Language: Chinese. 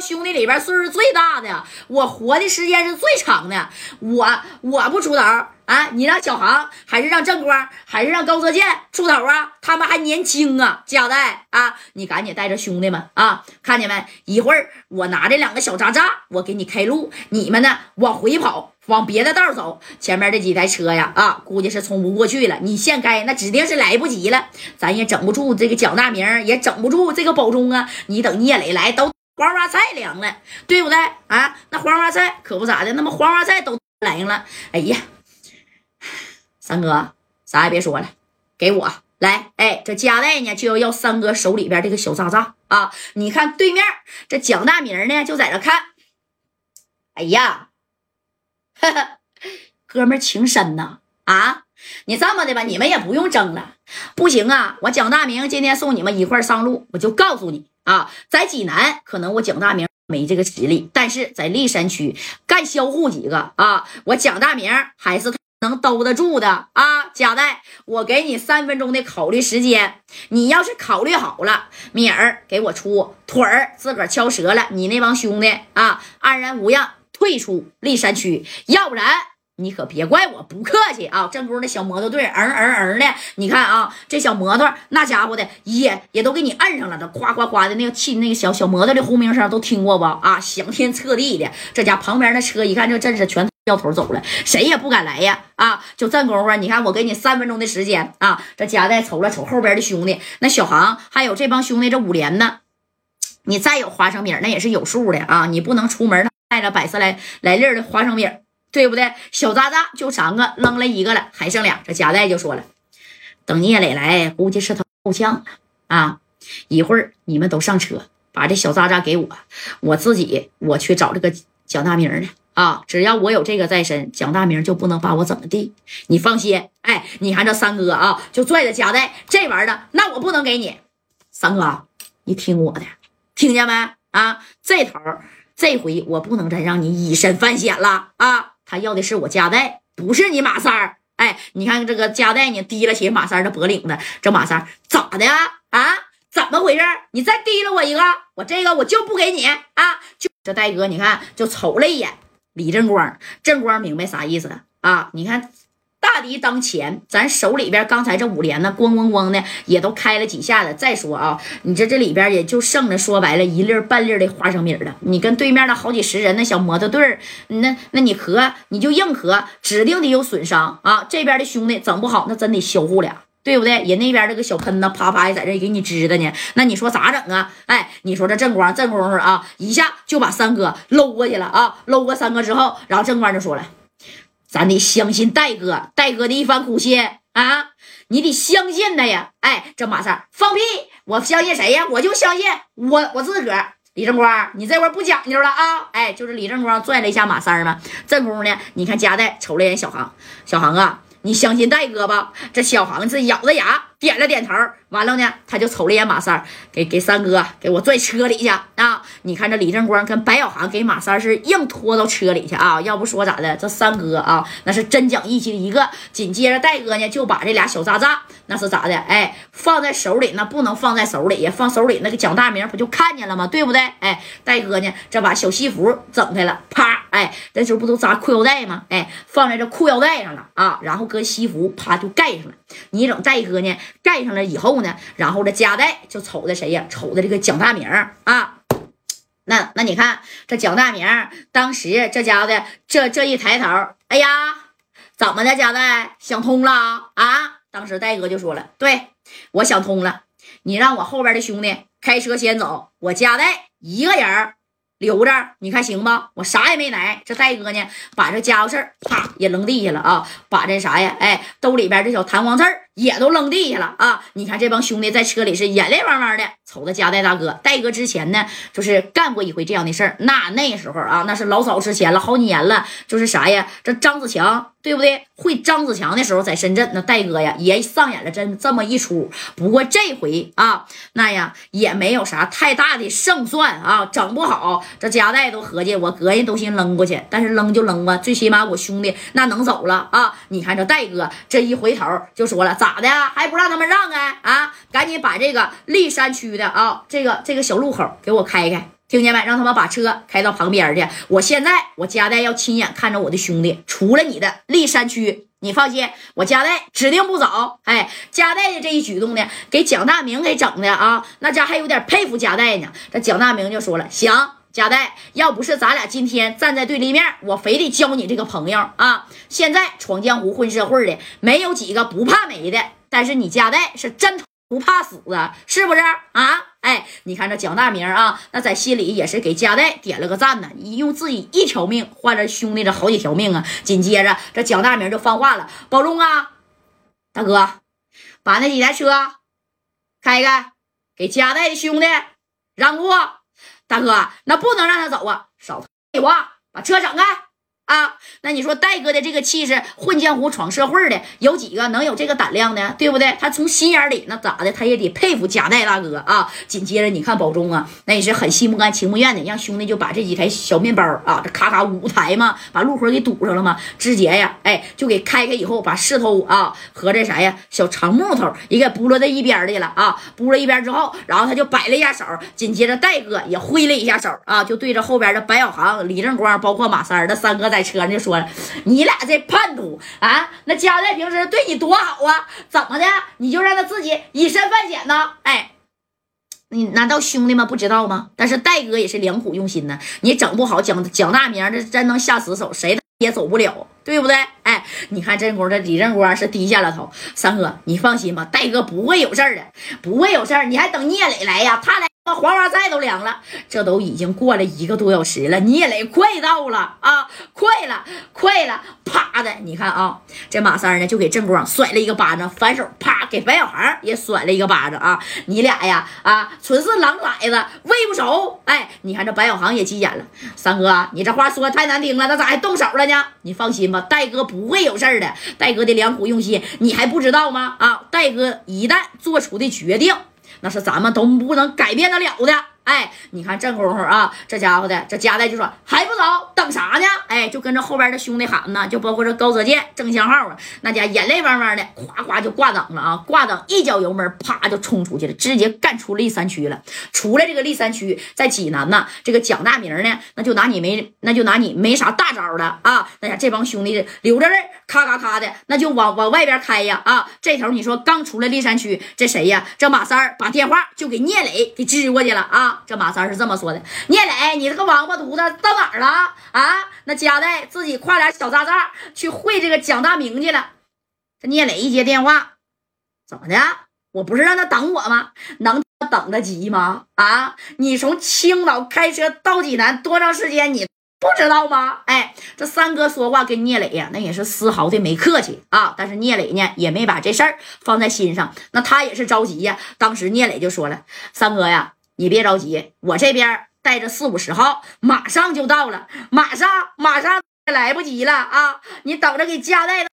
兄弟里边岁数最大的，我活的时间是最长的，我我不出头啊，你让小航还是让正光还是让高泽健出头啊？他们还年轻啊，贾代啊，你赶紧带着兄弟们啊，看见没？一会儿我拿这两个小渣渣，我给你开路，你们呢往回跑。往别的道走，前面这几台车呀，啊，估计是冲不过去了。你现开，那指定是来不及了。咱也整不住这个蒋大明，也整不住这个保中啊。你等聂磊来，都黄花菜凉了，对不对啊？那黄花菜可不咋的，那么黄花菜都来了。哎呀，三哥，啥也别说了，给我来。哎，这加代呢就要要三哥手里边这个小渣渣啊。你看对面这蒋大明呢就在这看。哎呀。哥们情深呐啊！你这么的吧，你们也不用争了。不行啊，我蒋大明今天送你们一块上路，我就告诉你啊，在济南可能我蒋大明没这个实力，但是在历山区干销户几个啊，我蒋大明还是能兜得住的啊。贾代，我给你三分钟的考虑时间，你要是考虑好了，米儿给我出腿儿，自个儿敲折了，你那帮兄弟啊，安然无恙。退出历山区，要不然你可别怪我不客气啊！正宫那小摩托队，嗯嗯嗯的，你看啊，这小摩托那家伙的也也都给你摁上了，这夸夸夸的那个气，那个小小摩托的轰鸣声都听过不啊？响天彻地的，这家旁边那车一看这阵势，全掉头走了，谁也不敢来呀！啊，就这功夫，你看我给你三分钟的时间啊！这夹带瞅了瞅后边的兄弟，那小航还有这帮兄弟，这五连呢，你再有花生米那也是有数的啊！你不能出门带着百十来来粒的花生米，对不对？小渣渣就三个，扔了一个了，还剩俩。这夹带就说了：“等聂磊来，估计是他够呛啊！一会儿你们都上车，把这小渣渣给我，我自己我去找这个蒋大明呢啊！只要我有这个在身，蒋大明就不能把我怎么地。你放心，哎，你看这三哥啊，就拽着夹带这玩意儿，那我不能给你。三哥，你听我的，听见没啊？这头。”这回我不能再让你以身犯险了啊！他要的是我夹带，不是你马三儿。哎，你看这个夹带呢，提了起马三的脖领子。这马三咋的啊？啊，怎么回事？你再提了我一个，我这个我就不给你啊！就这戴哥，你看就瞅了一眼李正光，正光明白啥意思啊？你看。大敌当前，咱手里边刚才这五连呢，咣咣咣的也都开了几下子。再说啊，你这这里边也就剩了，说白了，一粒半粒的花生米了。你跟对面那好几十人那小摩托队儿，那那你合你就硬合，指定得有损伤啊。这边的兄弟整不好，那真得销户俩，对不对？人那边这个小喷子啪啪也在这给你支的呢。那你说咋整啊？哎，你说这正光正功夫啊，一下就把三哥搂过去了啊，搂过三哥之后，然后正光就说了。咱得相信戴哥，戴哥的一番苦心啊！你得相信他呀！哎，这马三放屁！我相信谁呀？我就相信我我自个儿。李正光，你这会儿不讲究了啊！哎，就是李正光拽了一下马三嘛。这功夫呢，你看夹带瞅了眼小航，小航啊，你相信戴哥吧？这小航是咬着牙点了点头。完了呢，他就瞅了一眼马三给给三哥给我拽车里去啊！你看这李正光跟白小航给马三是硬拖到车里去啊！要不说咋的，这三哥啊，那是真讲义气的一个。紧接着戴哥呢，就把这俩小渣渣那是咋的？哎，放在手里，那不能放在手里呀，放手里那个蒋大明不就看见了吗？对不对？哎，戴哥呢，这把小西服整开了，啪，哎，那时候不都扎裤腰带吗？哎，放在这裤腰带上了啊，然后搁西服啪就盖上了。你整戴哥呢，盖上了以后。呢，然后这夹带就瞅着谁呀？瞅着这个蒋大明啊。那那你看这蒋大明当时这家伙的这这一抬头，哎呀，怎么的？夹带想通了啊？当时戴哥就说了：“对我想通了，你让我后边的兄弟开车先走，我夹带一个人留着，你看行不？我啥也没来。这戴哥呢，把这家伙事儿啪也扔地下了啊，把这啥呀？哎，兜里边这小弹簧刺儿。”也都扔地下了啊！你看这帮兄弟在车里是眼泪汪汪的，瞅着加代大哥。戴哥之前呢，就是干过一回这样的事儿。那那时候啊，那是老早之前了，好几年了。就是啥呀？这张子强对不对？会张子强的时候，在深圳，那戴哥呀也上演了这这么一出。不过这回啊，那呀也没有啥太大的胜算啊，整不好这加代都合计，我膈应都先扔过去，但是扔就扔吧，最起码我兄弟那能走了啊！你看这戴哥这一回头就说了咋？的还不让他们让开啊？赶紧把这个立山区的啊，这个这个小路口给我开开听见没？让他们把车开到旁边去。我现在我家代要亲眼看着我的兄弟除了你的立山区。你放心，我家代指定不走。哎，家代的这一举动呢，给蒋大明给整的啊，那家还有点佩服家代呢。这蒋大明就说了：“行，家代，要不是咱俩今天站在对立面，我非得交你这个朋友啊。现在闯江湖混社会的，没有几个不怕没的，但是你家代是真不怕死啊，是不是啊？哎，你看这蒋大明啊，那在心里也是给家代点了个赞呢。你用自己一条命换了兄弟这好几条命啊！紧接着这蒋大明就放话了：“保重啊，大哥，把那几台车开开，给家代的兄弟让路。大哥，那不能让他走啊！少废话，把车整开。”啊，那你说戴哥的这个气势，混江湖闯社会的，有几个能有这个胆量呢？对不对？他从心眼里那咋的，他也得佩服贾代大哥啊。紧接着你看宝中啊，那也是很心不甘情不愿的，让兄弟就把这几台小面包啊，这咔咔五台嘛，把路口给堵上了嘛。直接呀，哎，就给开开以后，把势头啊和这啥呀小长木头也给拨落在一边去了啊。拨了一边之后，然后他就摆了一下手，紧接着戴哥也挥了一下手啊，就对着后边的白小航、李正光，包括马三儿的三哥在。车上就说了，你俩这叛徒啊！那家代平时对你多好啊，怎么的你就让他自己以身犯险呢？哎，你难道兄弟们不知道吗？但是戴哥也是良苦用心呢，你整不好蒋蒋大明这真能下死手，谁也走不了，对不对？哎，你看这功夫，这李正光是低下了头。三哥，你放心吧，戴哥不会有事儿的，不会有事儿。你还等聂磊来呀？他来。黄花菜都凉了，这都已经过了一个多小时了，聂磊快到了啊，快了，快了！啪的，你看啊，这马三呢就给郑光甩了一个巴掌，反手啪给白小航也甩了一个巴掌啊！你俩呀啊，纯是狼崽子，喂不熟！哎，你看这白小航也急眼了，三哥，你这话说的太难听了，那咋还动手了呢？你放心吧，戴哥不会有事的，戴哥的良苦用心你还不知道吗？啊，戴哥一旦做出的决定。那是咱们都不能改变得了的。哎，你看这功夫啊，这家伙的这家带就说还不走，等啥呢？哎，就跟着后边的兄弟喊呢，就包括这高泽健、郑香浩啊，那家眼泪汪汪的，咵咵就挂档了啊，挂档一脚油门，啪就冲出去了，直接干出立三区了。出来这个立三区，在济南呢，这个蒋大明呢，那就拿你没，那就拿你没啥大招了啊。那家这帮兄弟留着这咔咔咔的，那就往往外边开呀啊。这头你说刚出来立山区，这谁呀？这马三把电话就给聂磊给支过去了啊。这马三是这么说的：“聂磊，你这个王八犊子到哪儿了啊？那家代自己挎俩小渣渣去会这个蒋大明去了。”这聂磊一接电话，怎么的？我不是让他等我吗？能等得及吗？啊！你从青岛开车到济南多长时间？你不知道吗？哎，这三哥说话跟聂磊呀，那也是丝毫的没客气啊。但是聂磊呢，也没把这事儿放在心上。那他也是着急呀。当时聂磊就说了：“三哥呀。”你别着急，我这边带着四五十号，马上就到了，马上马上来不及了啊！你等着给家带